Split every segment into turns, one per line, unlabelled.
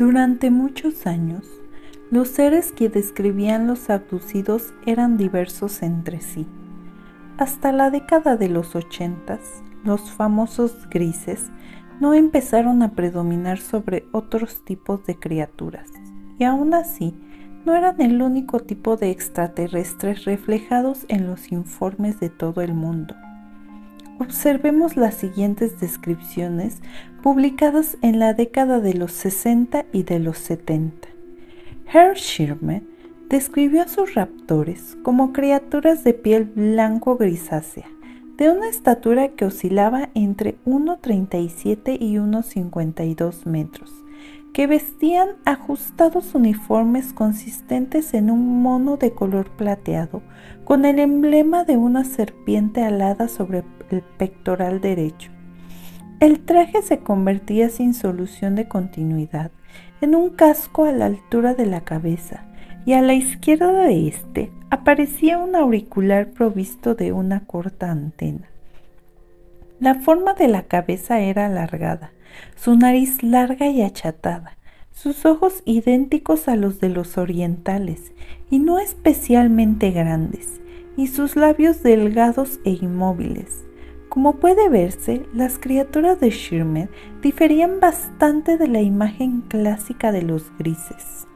Durante muchos años, los seres que describían los abducidos eran diversos entre sí. Hasta la década de los ochentas, los famosos grises no empezaron a predominar sobre otros tipos de criaturas, y aún así no eran el único tipo de extraterrestres reflejados en los informes de todo el mundo. Observemos las siguientes descripciones publicadas en la década de los 60 y de los 70. Herr Schirmer describió a sus raptores como criaturas de piel blanco grisácea, de una estatura que oscilaba entre 1,37 y 1,52 metros, que vestían ajustados uniformes consistentes en un mono de color plateado, con el emblema de una serpiente alada sobre el pectoral derecho. El traje se convertía sin solución de continuidad en un casco a la altura de la cabeza y a la izquierda de este aparecía un auricular provisto de una corta antena. La forma de la cabeza era alargada, su nariz larga y achatada, sus ojos idénticos a los de los orientales y no especialmente grandes, y sus labios delgados e inmóviles. Como puede verse, las criaturas de Schirmer diferían bastante de la imagen clásica de los grises.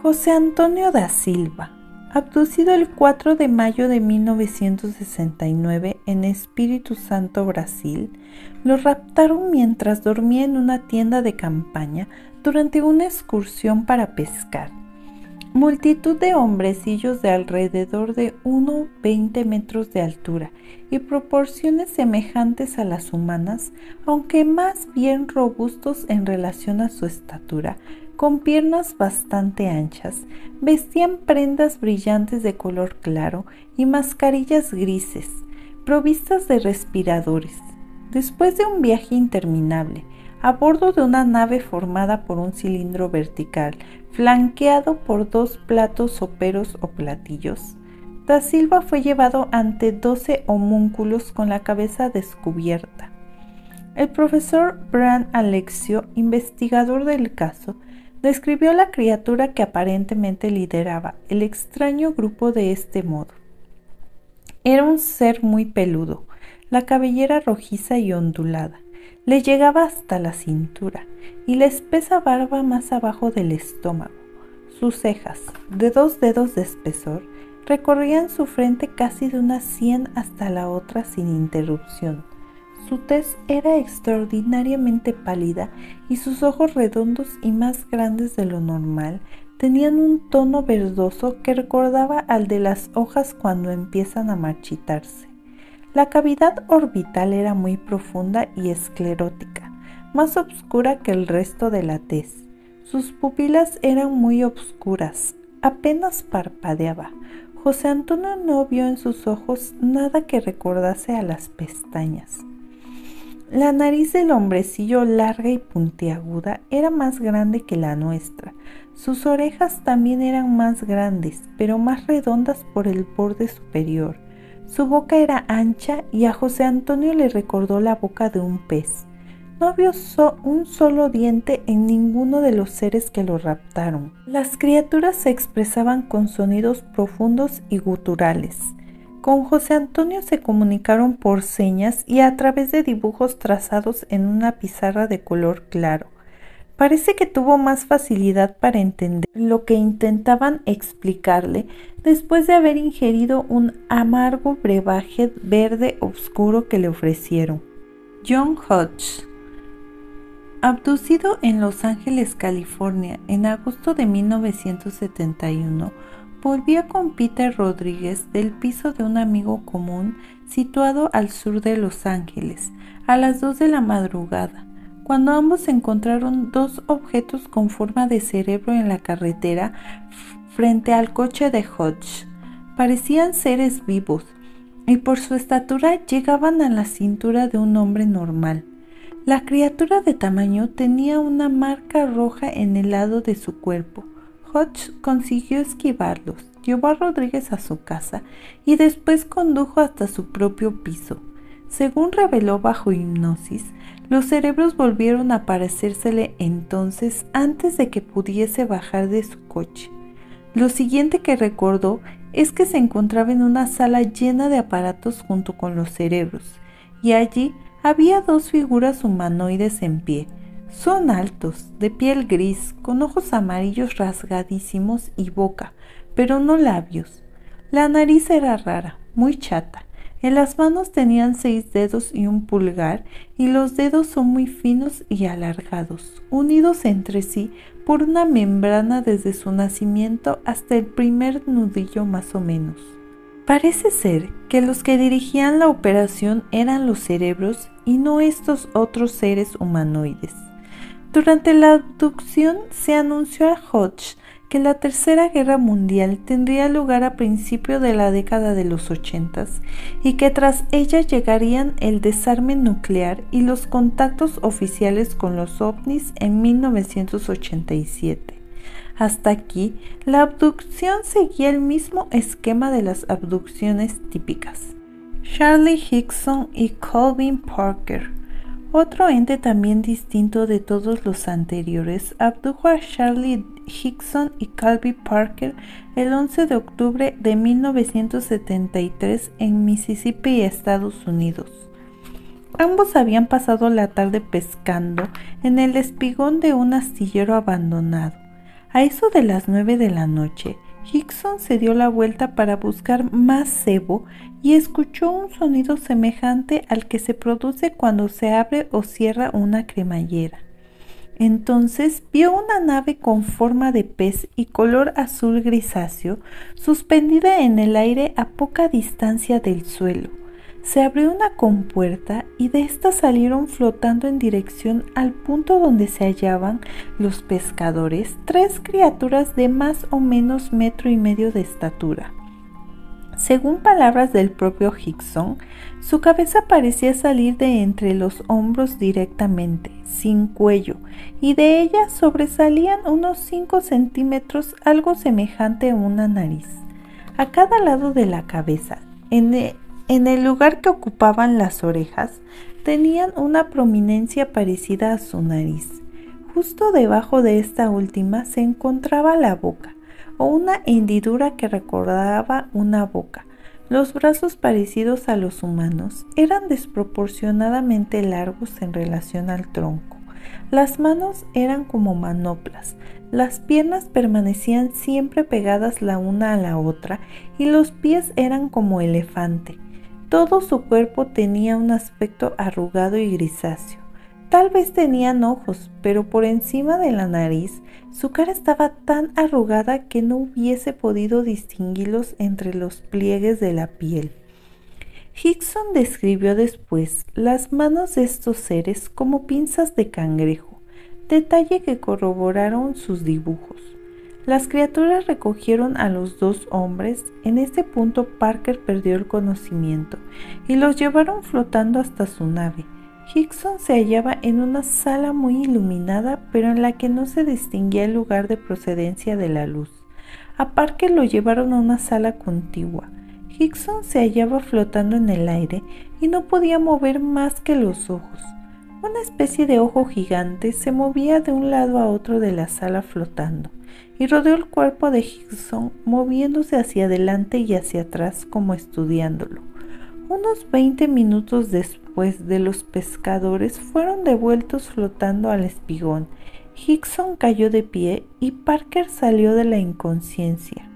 José Antonio da Silva, abducido el 4 de mayo de 1969 en Espíritu Santo, Brasil, lo raptaron mientras dormía en una tienda de campaña durante una excursión para pescar. Multitud de hombrecillos de alrededor de 1,20 metros de altura y proporciones semejantes a las humanas, aunque más bien robustos en relación a su estatura, con piernas bastante anchas, vestían prendas brillantes de color claro y mascarillas grises, provistas de respiradores. Después de un viaje interminable, a bordo de una nave formada por un cilindro vertical, flanqueado por dos platos soperos o platillos. Da Silva fue llevado ante doce homúnculos con la cabeza descubierta. El profesor Bran Alexio, investigador del caso, describió la criatura que aparentemente lideraba el extraño grupo de este modo. Era un ser muy peludo, la cabellera rojiza y ondulada, le llegaba hasta la cintura y la espesa barba más abajo del estómago. Sus cejas, de dos dedos de espesor, recorrían su frente casi de una sien hasta la otra sin interrupción. Su tez era extraordinariamente pálida y sus ojos redondos y más grandes de lo normal tenían un tono verdoso que recordaba al de las hojas cuando empiezan a marchitarse. La cavidad orbital era muy profunda y esclerótica, más oscura que el resto de la tez. Sus pupilas eran muy oscuras, apenas parpadeaba. José Antonio no vio en sus ojos nada que recordase a las pestañas. La nariz del hombrecillo larga y puntiaguda era más grande que la nuestra. Sus orejas también eran más grandes, pero más redondas por el borde superior. Su boca era ancha y a José Antonio le recordó la boca de un pez. No vio un solo diente en ninguno de los seres que lo raptaron. Las criaturas se expresaban con sonidos profundos y guturales. Con José Antonio se comunicaron por señas y a través de dibujos trazados en una pizarra de color claro. Parece que tuvo más facilidad para entender lo que intentaban explicarle después de haber ingerido un amargo brebaje verde oscuro que le ofrecieron. John Hodge Abducido en Los Ángeles, California, en agosto de 1971, volvió con Peter Rodríguez del piso de un amigo común situado al sur de Los Ángeles a las 2 de la madrugada cuando ambos encontraron dos objetos con forma de cerebro en la carretera frente al coche de Hodge. Parecían seres vivos y por su estatura llegaban a la cintura de un hombre normal. La criatura de tamaño tenía una marca roja en el lado de su cuerpo. Hodge consiguió esquivarlos, llevó a Rodríguez a su casa y después condujo hasta su propio piso. Según reveló bajo hipnosis, los cerebros volvieron a parecérsele entonces antes de que pudiese bajar de su coche. Lo siguiente que recordó es que se encontraba en una sala llena de aparatos junto con los cerebros, y allí había dos figuras humanoides en pie. Son altos, de piel gris, con ojos amarillos rasgadísimos y boca, pero no labios. La nariz era rara, muy chata, en las manos tenían seis dedos y un pulgar, y los dedos son muy finos y alargados, unidos entre sí por una membrana desde su nacimiento hasta el primer nudillo más o menos. Parece ser que los que dirigían la operación eran los cerebros y no estos otros seres humanoides. Durante la abducción se anunció a Hodge que la Tercera Guerra Mundial tendría lugar a principio de la década de los ochentas y que tras ella llegarían el desarme nuclear y los contactos oficiales con los ovnis en 1987. Hasta aquí, la abducción seguía el mismo esquema de las abducciones típicas. Charlie Hickson y Colvin Parker otro ente también distinto de todos los anteriores abdujo a Charlie Hickson y Calvi Parker el 11 de octubre de 1973 en Mississippi, Estados Unidos. Ambos habían pasado la tarde pescando en el espigón de un astillero abandonado. A eso de las nueve de la noche, Hickson se dio la vuelta para buscar más cebo y escuchó un sonido semejante al que se produce cuando se abre o cierra una cremallera. Entonces vio una nave con forma de pez y color azul grisáceo suspendida en el aire a poca distancia del suelo se abrió una compuerta y de ésta salieron flotando en dirección al punto donde se hallaban los pescadores tres criaturas de más o menos metro y medio de estatura. Según palabras del propio Hickson, su cabeza parecía salir de entre los hombros directamente, sin cuello, y de ella sobresalían unos 5 centímetros algo semejante a una nariz. A cada lado de la cabeza, en en el lugar que ocupaban las orejas, tenían una prominencia parecida a su nariz. Justo debajo de esta última se encontraba la boca, o una hendidura que recordaba una boca. Los brazos parecidos a los humanos eran desproporcionadamente largos en relación al tronco. Las manos eran como manoplas, las piernas permanecían siempre pegadas la una a la otra y los pies eran como elefante. Todo su cuerpo tenía un aspecto arrugado y grisáceo. Tal vez tenían ojos, pero por encima de la nariz su cara estaba tan arrugada que no hubiese podido distinguirlos entre los pliegues de la piel. Hickson describió después las manos de estos seres como pinzas de cangrejo, detalle que corroboraron sus dibujos. Las criaturas recogieron a los dos hombres. En este punto Parker perdió el conocimiento y los llevaron flotando hasta su nave. Hickson se hallaba en una sala muy iluminada, pero en la que no se distinguía el lugar de procedencia de la luz. A Parker lo llevaron a una sala contigua. Hickson se hallaba flotando en el aire y no podía mover más que los ojos. Una especie de ojo gigante se movía de un lado a otro de la sala flotando y rodeó el cuerpo de Hickson moviéndose hacia adelante y hacia atrás como estudiándolo. Unos 20 minutos después de los pescadores fueron devueltos flotando al espigón. Hickson cayó de pie y Parker salió de la inconsciencia.